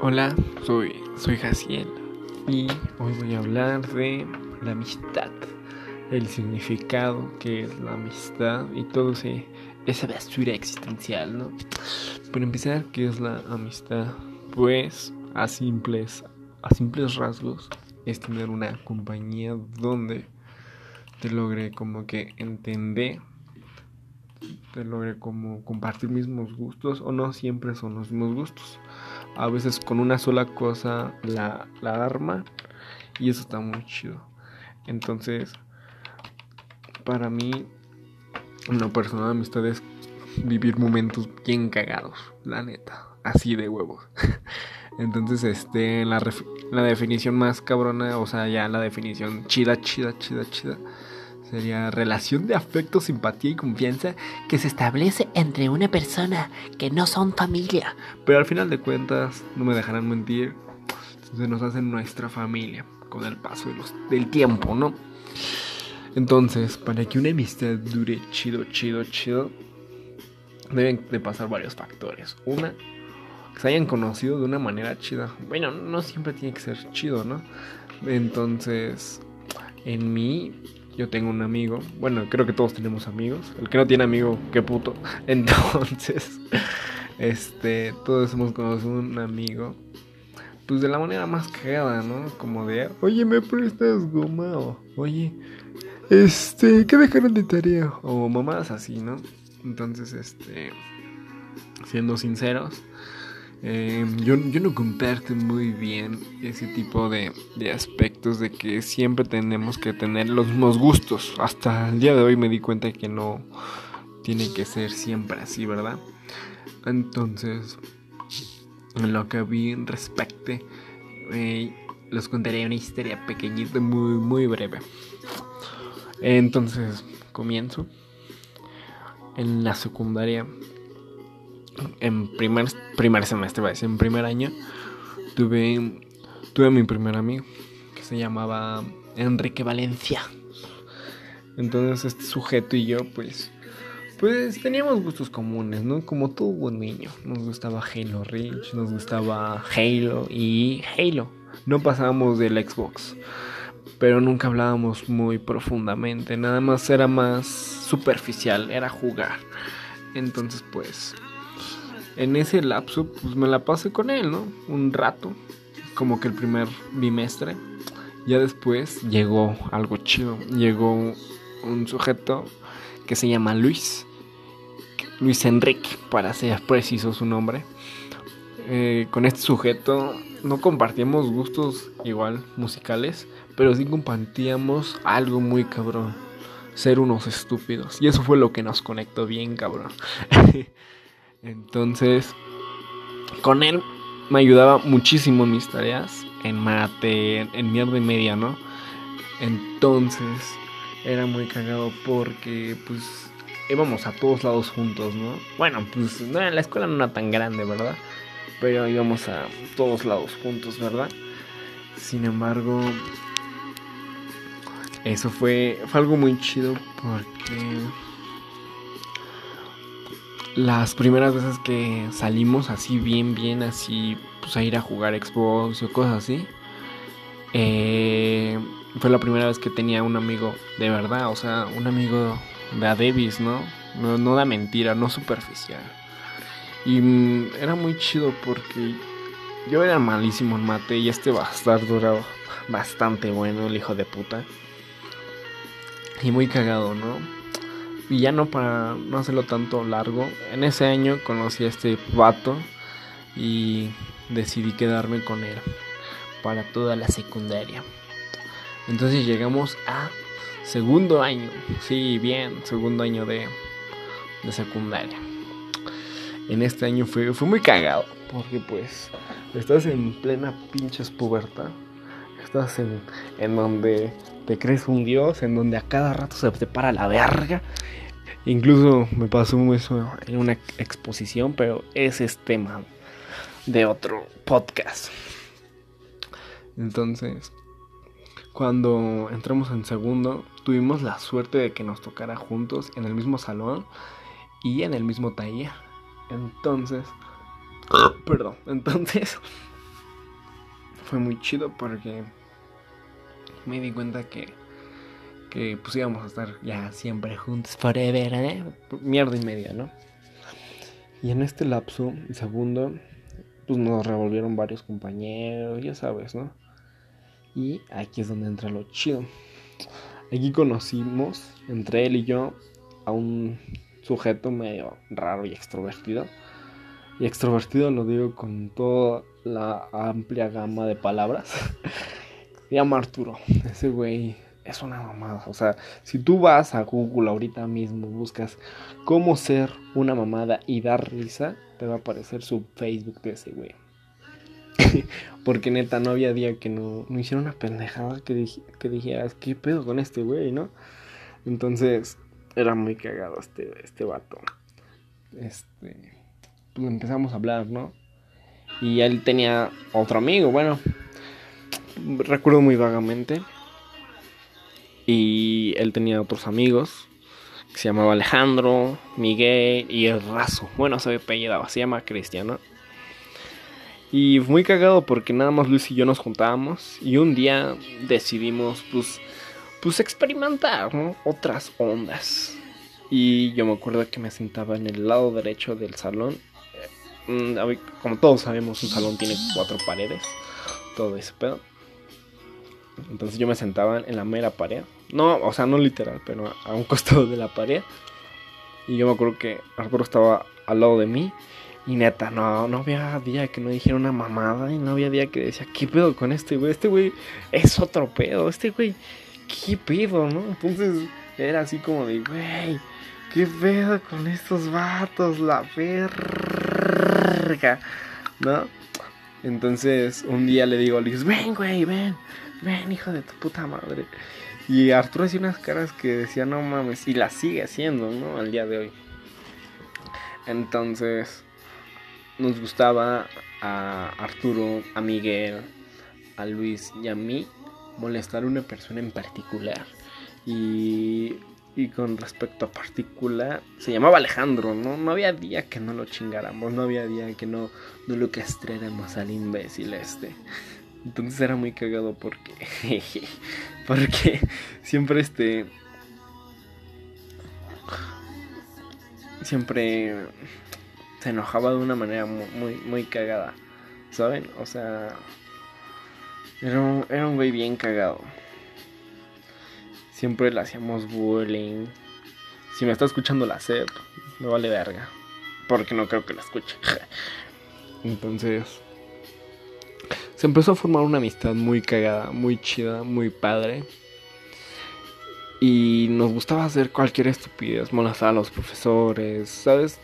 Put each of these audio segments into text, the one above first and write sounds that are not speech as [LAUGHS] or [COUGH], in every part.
Hola, soy, soy Jaciel y hoy voy a hablar de la amistad, el significado que es la amistad y todo ese, esa basura existencial, ¿no? Para empezar, ¿qué es la amistad? Pues a simples, a simples rasgos es tener una compañía donde te logre como que entender te logre como compartir mismos gustos o no siempre son los mismos gustos. A veces con una sola cosa la, la arma y eso está muy chido. Entonces, para mí, una persona de amistad es vivir momentos bien cagados, la neta, así de huevos. [LAUGHS] Entonces, este, la, la definición más cabrona, o sea, ya la definición chida, chida, chida, chida sería relación de afecto, simpatía y confianza que se establece entre una persona que no son familia. Pero al final de cuentas, no me dejarán mentir, se nos hace nuestra familia con el paso del tiempo, ¿no? Entonces, para que una amistad dure chido, chido, chido, deben de pasar varios factores. Una, que se hayan conocido de una manera chida. Bueno, no siempre tiene que ser chido, ¿no? Entonces, en mí yo tengo un amigo, bueno, creo que todos tenemos amigos. El que no tiene amigo, qué puto. [LAUGHS] Entonces, este, todos hemos conocido un amigo. Pues de la manera más cagada, ¿no? Como de, oye, ¿me prestas goma? O, oye, este, ¿qué dejaron de tarea? O mamadas así, ¿no? Entonces, este, siendo sinceros, eh, yo, yo, no comparto muy bien ese tipo de, de, aspectos de que siempre tenemos que tener los mismos gustos. Hasta el día de hoy me di cuenta que no tiene que ser siempre así, ¿verdad? Entonces, en lo que vi respecte, eh, les contaré una historia pequeñita, muy, muy breve. Entonces, comienzo. En la secundaria en primer, primer semestre, decir, en primer año, tuve, tuve mi primer amigo que se llamaba Enrique Valencia. Entonces este sujeto y yo, pues, pues teníamos gustos comunes, ¿no? Como todo buen niño. Nos gustaba Halo Reach, nos gustaba Halo y Halo. No pasábamos del Xbox, pero nunca hablábamos muy profundamente. Nada más era más superficial, era jugar. Entonces, pues, en ese lapso, pues me la pasé con él, ¿no? Un rato, como que el primer bimestre. Ya después llegó algo chido. Llegó un sujeto que se llama Luis. Luis Enrique, para ser preciso su nombre. Eh, con este sujeto no compartíamos gustos igual musicales, pero sí compartíamos algo muy cabrón. Ser unos estúpidos. Y eso fue lo que nos conectó bien, cabrón. [LAUGHS] Entonces, con él me ayudaba muchísimo en mis tareas, en mate, en, mierda y media, ¿no? Entonces, era muy cagado porque, pues, íbamos a todos lados juntos, ¿no? Bueno, pues, no, la escuela no era tan grande, ¿verdad? Pero íbamos a todos lados juntos, ¿verdad? Sin embargo, eso fue, fue algo muy chido porque las primeras veces que salimos así bien, bien, así, pues a ir a jugar Xbox o cosas así, eh, fue la primera vez que tenía un amigo de verdad, o sea, un amigo de a Davis, ¿no? No, no da mentira, no superficial. Y mm, era muy chido porque yo era malísimo en mate y este bastardo era bastante bueno, el hijo de puta. Y muy cagado, ¿no? Y ya no para no hacerlo tanto largo, en ese año conocí a este vato y decidí quedarme con él para toda la secundaria. Entonces llegamos a segundo año, sí, bien, segundo año de, de secundaria. En este año fue, fue muy cagado, porque pues estás en plena pinches pubertad. Estás en, en donde te crees un dios, en donde a cada rato se te para la verga. Incluso me pasó eso en una exposición, pero ese es tema de otro podcast. Entonces, cuando entramos en segundo, tuvimos la suerte de que nos tocara juntos en el mismo salón y en el mismo taller. Entonces, [COUGHS] Perdón, entonces fue muy chido porque me di cuenta que, que pues íbamos a estar ya siempre juntos, forever, ¿eh? Mierda y media, ¿no? Y en este lapso, segundo, pues nos revolvieron varios compañeros, ya sabes, ¿no? Y aquí es donde entra lo chido. Aquí conocimos, entre él y yo, a un sujeto medio raro y extrovertido. Y extrovertido lo digo con toda la amplia gama de palabras. [LAUGHS] Se llama Arturo. Ese güey es una mamada. O sea, si tú vas a Google ahorita mismo, buscas cómo ser una mamada y dar risa, te va a aparecer su Facebook de ese güey. [LAUGHS] Porque neta, no había día que no, no hiciera una pendejada que, que dijeras, ¿qué pedo con este güey, no? Entonces, era muy cagado este, este vato. Este, pues empezamos a hablar, ¿no? Y él tenía otro amigo, bueno, recuerdo muy vagamente. Y él tenía otros amigos que se llamaba Alejandro, Miguel y el Razo. Bueno, se apellidaba, se llama Cristiano. Y muy cagado porque nada más Luis y yo nos juntábamos y un día decidimos pues pues experimentar otras ondas. Y yo me acuerdo que me sentaba en el lado derecho del salón. Mm, como todos sabemos, un salón tiene cuatro paredes. Todo ese pedo. Entonces yo me sentaba en la mera pared. No, o sea, no literal, pero a un [LAUGHS] costado de la pared. Y yo me acuerdo que Arturo estaba al lado de mí. Y neta, no, no había día que no dijera una mamada. Y no había día que decía, ¿qué pedo con este güey? Este güey es otro pedo. Este güey ¿qué pedo, no? Entonces era así como de, güey, ¿qué pedo con estos vatos? La ¿no? Entonces un día le digo a Luis, ven, güey, ven, ven, hijo de tu puta madre. Y Arturo hacía unas caras que decía, no mames, y las sigue haciendo, ¿no? Al día de hoy. Entonces, nos gustaba a Arturo, a Miguel, a Luis y a mí molestar a una persona en particular. Y, y con respecto a particular, se llamaba Alejandro, ¿no? No había día que no lo chingáramos, no había día que no, no lo castráramos al imbécil este. Entonces era muy cagado porque. [LAUGHS] porque siempre este. Siempre se enojaba de una manera muy, muy, muy cagada. ¿Saben? O sea, era un, era un güey bien cagado. Siempre le hacíamos bullying. Si me está escuchando la SEP, me vale verga. Porque no creo que la escuche. [LAUGHS] Entonces, se empezó a formar una amistad muy cagada, muy chida, muy padre. Y nos gustaba hacer cualquier estupidez, molestar a los profesores, ¿sabes?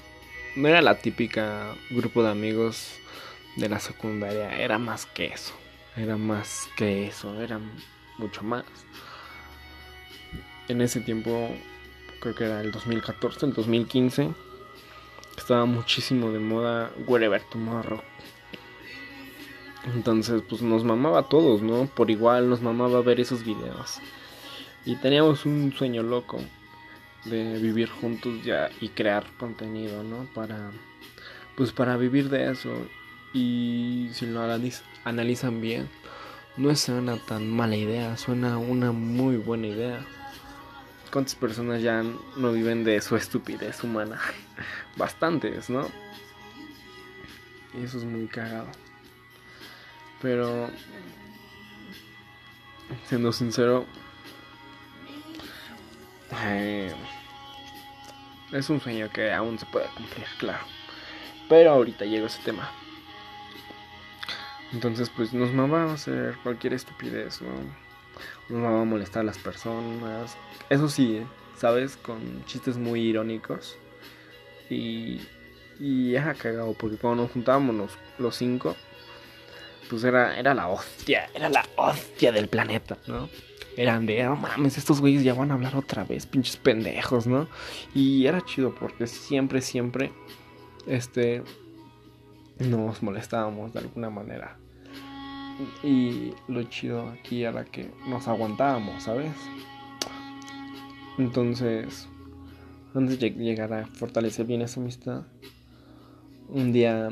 No era la típica grupo de amigos de la secundaria, era más que eso. Era más que eso, era mucho más. En ese tiempo, creo que era el 2014, el 2015, estaba muchísimo de moda Wherever Tomorrow. Entonces, pues nos mamaba a todos, ¿no? Por igual nos mamaba ver esos videos. Y teníamos un sueño loco de vivir juntos ya y crear contenido, ¿no? Para pues para vivir de eso y si lo analizan bien, no es una tan mala idea, suena una muy buena idea. ¿Cuántas personas ya no viven de su estupidez humana? [LAUGHS] Bastantes, ¿no? Y eso es muy cagado. Pero, siendo sincero, eh, es un sueño que aún se puede cumplir, claro. Pero ahorita llega ese tema. Entonces, pues nos mamaba hacer cualquier estupidez, ¿no? Nos mamaba molestar a las personas. Eso sí, ¿sabes? Con chistes muy irónicos. Y. Y cagado, porque cuando nos juntábamos los, cinco, pues era, era la hostia, era la hostia del planeta, ¿no? Eran de, no mames, estos güeyes ya van a hablar otra vez, pinches pendejos, ¿no? Y era chido porque siempre, siempre, este, nos molestábamos de alguna manera. Y lo chido aquí era que nos aguantábamos, ¿sabes? Entonces, antes de llegar a fortalecer bien esa amistad, un día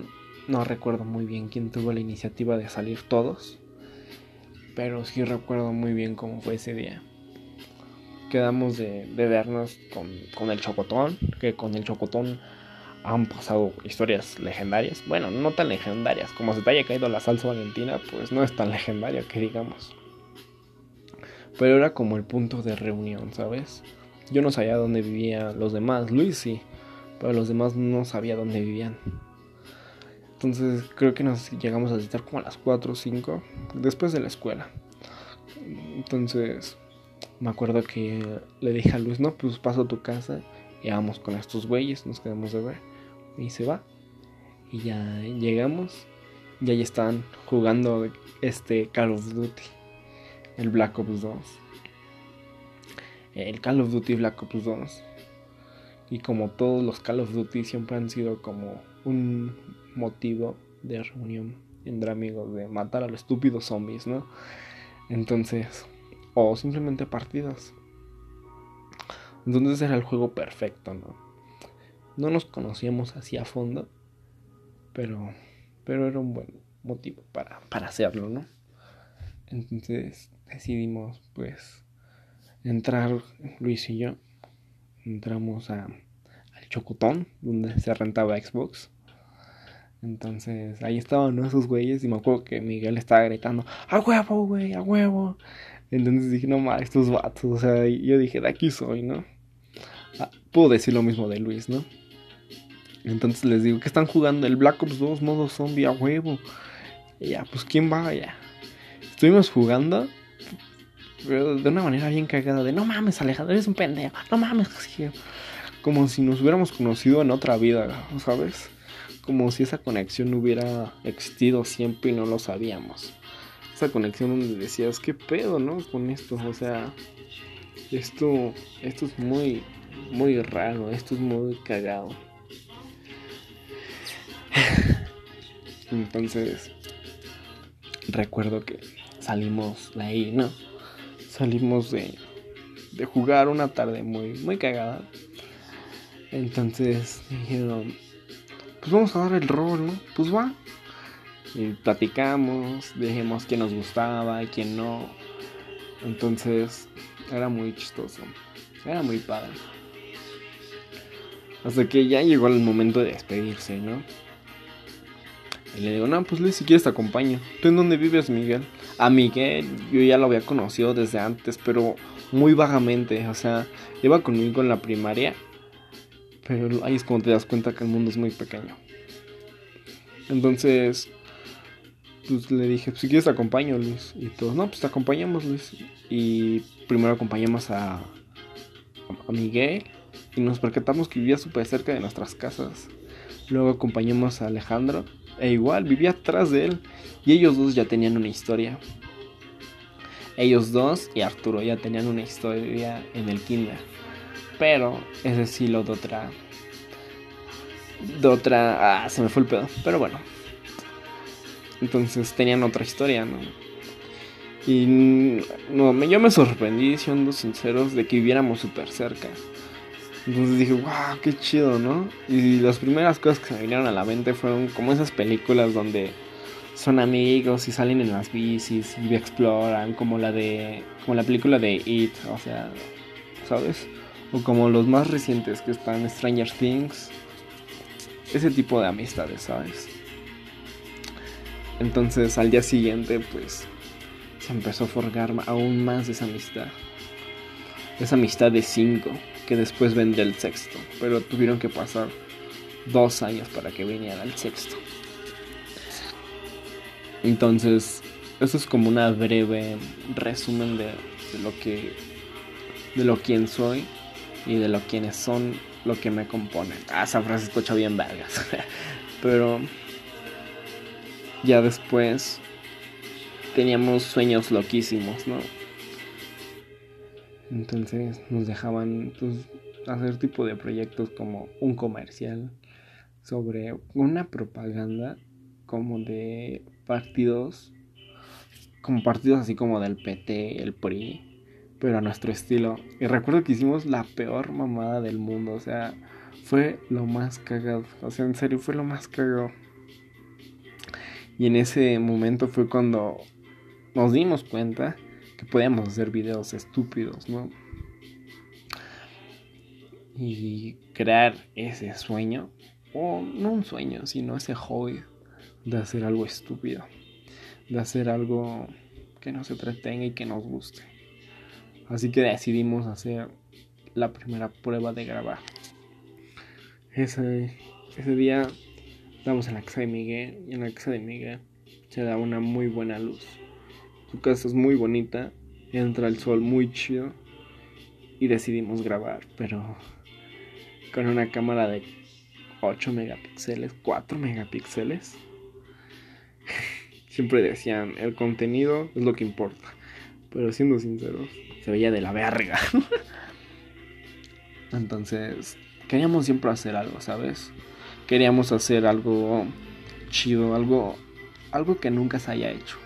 no recuerdo muy bien quién tuvo la iniciativa de salir todos, pero sí recuerdo muy bien cómo fue ese día. Quedamos de, vernos con, con el Chocotón, que con el Chocotón han pasado historias legendarias. Bueno, no tan legendarias. Como se te haya caído la salsa valentina, pues no es tan legendaria que digamos. Pero era como el punto de reunión, ¿sabes? Yo no sabía dónde vivían los demás. Luis sí, pero los demás no sabía dónde vivían. Entonces creo que nos llegamos a visitar como a las 4 o 5 después de la escuela. Entonces me acuerdo que le dije a Luis, no, pues paso a tu casa y vamos con estos güeyes, nos quedamos de ver. Y se va. Y ya llegamos. Y ahí están jugando este Call of Duty. El Black Ops 2. El Call of Duty Black Ops 2. Y como todos los Call of Duty siempre han sido como un motivo de reunión entre amigos, de matar a los estúpidos zombies, ¿no? Entonces, o simplemente partidas. Entonces era el juego perfecto, ¿no? No nos conocíamos así a fondo, pero, pero era un buen motivo para, para hacerlo, ¿no? Entonces decidimos, pues, entrar Luis y yo. Entramos a, al Chocotón, donde se rentaba Xbox. Entonces ahí estaban esos güeyes y me acuerdo que Miguel estaba gritando, a huevo, güey, a huevo. Entonces dije, no mames, estos vatos, o sea, yo dije, de aquí soy, ¿no? Decir lo mismo de Luis, ¿no? Entonces les digo que están jugando el Black Ops 2 modo zombie a huevo. Y ya, pues quién va, ya. Estuvimos jugando, pero de una manera bien cagada, de no mames, Alejandro, eres un pendejo, no mames, [LAUGHS] como si nos hubiéramos conocido en otra vida, ¿sabes? Como si esa conexión hubiera existido siempre y no lo sabíamos. Esa conexión donde decías, ¿qué pedo, no? Con esto, o sea, esto, esto es muy, muy raro, esto es muy cagado. [SIGHS] Entonces, recuerdo que salimos de ahí, ¿no? Salimos de, de jugar una tarde muy, muy cagada. Entonces dijeron, pues vamos a dar el rol, ¿no? Pues va. Y platicamos, dijimos quién nos gustaba, quién no. Entonces era muy chistoso. Era muy padre. Hasta que ya llegó el momento de despedirse, ¿no? Y le digo, no, pues Luis, si quieres te acompaño. ¿Tú en dónde vives, Miguel? A Miguel yo ya lo había conocido desde antes, pero muy vagamente. O sea, iba conmigo en la primaria. Pero ahí es cuando te das cuenta que el mundo es muy pequeño. Entonces, pues le dije, pues si quieres te acompaño, Luis. Y todos, no, pues te acompañamos, Luis. Y primero acompañamos a, a Miguel. Y nos percatamos que vivía súper cerca de nuestras casas. Luego acompañamos a Alejandro e igual, vivía atrás de él. Y ellos dos ya tenían una historia. Ellos dos y Arturo ya tenían una historia en el kinder. Pero ese sí lo de otra. De otra. Ah, se me fue el pedo. Pero bueno. Entonces tenían otra historia, ¿no? Y no, yo me sorprendí, siendo sinceros, de que viviéramos súper cerca. Entonces dije, wow, qué chido, ¿no? Y las primeras cosas que se me vinieron a la mente fueron como esas películas donde son amigos y salen en las bicis y exploran, como la de, como la película de It, o sea, ¿sabes? O como los más recientes que están Stranger Things, ese tipo de amistades, ¿sabes? Entonces al día siguiente, pues, se empezó a forjar aún más esa amistad. Esa amistad de cinco que después vendría el sexto, pero tuvieron que pasar dos años para que viniera el sexto. Entonces, eso es como una breve resumen de, lo que, de lo quién soy y de lo quienes son lo que me componen. Ah, esa frase escucha bien vergas. [LAUGHS] pero ya después teníamos sueños loquísimos, ¿no? Entonces nos dejaban pues, hacer tipo de proyectos como un comercial sobre una propaganda como de partidos, como partidos así como del PT, el PRI, pero a nuestro estilo. Y recuerdo que hicimos la peor mamada del mundo, o sea, fue lo más cagado, o sea, en serio fue lo más cagado. Y en ese momento fue cuando nos dimos cuenta que podíamos hacer videos estúpidos, ¿no? Y crear ese sueño, o no un sueño, sino ese hobby de hacer algo estúpido, de hacer algo que nos entretenga y que nos guste. Así que decidimos hacer la primera prueba de grabar. Ese, ese día estamos en la casa de Miguel y en la casa de Miguel se da una muy buena luz. Su casa es muy bonita, entra el sol muy chido y decidimos grabar, pero con una cámara de 8 megapíxeles, 4 megapíxeles. [LAUGHS] Siempre decían, el contenido es lo que importa. Pero siendo sinceros, se veía de la verga. [LAUGHS] Entonces, queríamos siempre hacer algo, ¿sabes? Queríamos hacer algo chido, algo algo que nunca se haya hecho.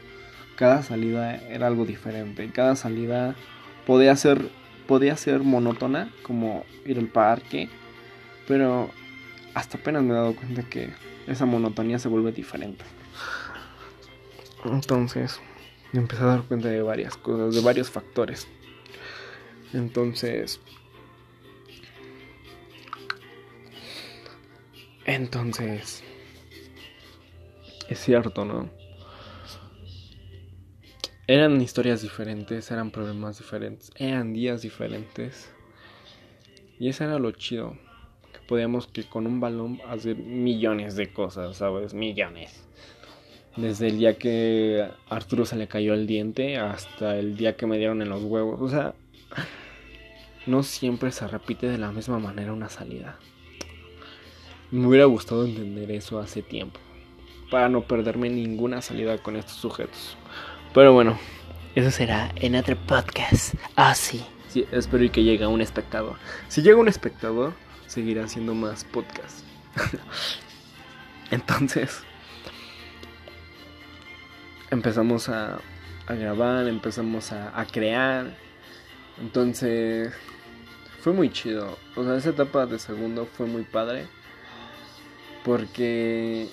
Cada salida era algo diferente, cada salida podía ser podía ser monótona como ir al parque, pero hasta apenas me he dado cuenta que esa monotonía se vuelve diferente. Entonces, me empecé a dar cuenta de varias cosas, de varios factores. Entonces, entonces, es cierto, ¿no? Eran historias diferentes, eran problemas diferentes, eran días diferentes. Y eso era lo chido. Que podíamos que con un balón hacer millones de cosas, ¿sabes? Millones. Desde el día que Arturo se le cayó el diente hasta el día que me dieron en los huevos. O sea, no siempre se repite de la misma manera una salida. Me hubiera gustado entender eso hace tiempo. Para no perderme ninguna salida con estos sujetos. Pero bueno, eso será en otro podcast. Ah, sí. sí espero que llegue un espectador. Si llega un espectador, seguirá haciendo más podcasts. [LAUGHS] Entonces, empezamos a, a grabar, empezamos a, a, crear. Entonces, fue muy chido. O sea, esa etapa de segundo fue muy padre. Porque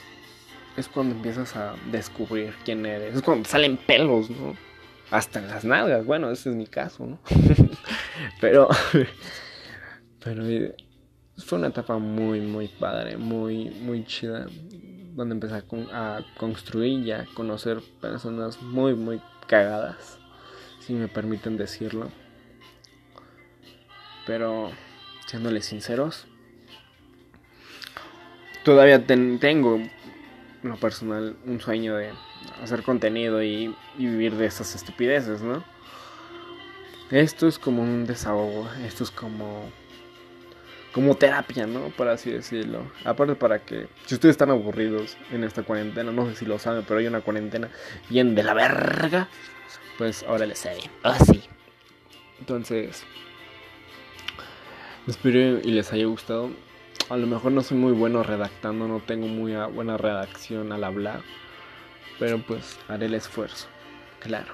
es cuando empiezas a descubrir quién eres. Es cuando salen pelos, ¿no? Hasta en las nalgas. Bueno, ese es mi caso, ¿no? [LAUGHS] pero, [LAUGHS] pero fue una etapa muy, muy padre, muy, muy chida donde empecé a, construir y a conocer personas muy, muy cagadas, si me permiten decirlo. Pero, siéndoles sinceros, todavía tengo, en lo personal, un sueño de hacer contenido y, y vivir de esas estupideces, ¿no? Esto es como un desahogo, esto es como como terapia, ¿no? Por así decirlo. Aparte para que, si ustedes están aburridos en esta cuarentena, no sé si lo saben, pero hay una cuarentena bien de la verga, pues ahora les sé. Ah, sí. Entonces, espero y les haya gustado. A lo mejor no soy muy bueno redactando, no tengo muy buena redacción al hablar, pero pues haré el esfuerzo, claro.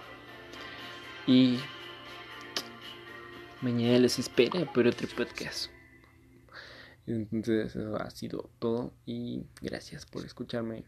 Y mañana les espera por otro podcast. Entonces eso ha sido todo y gracias por escucharme.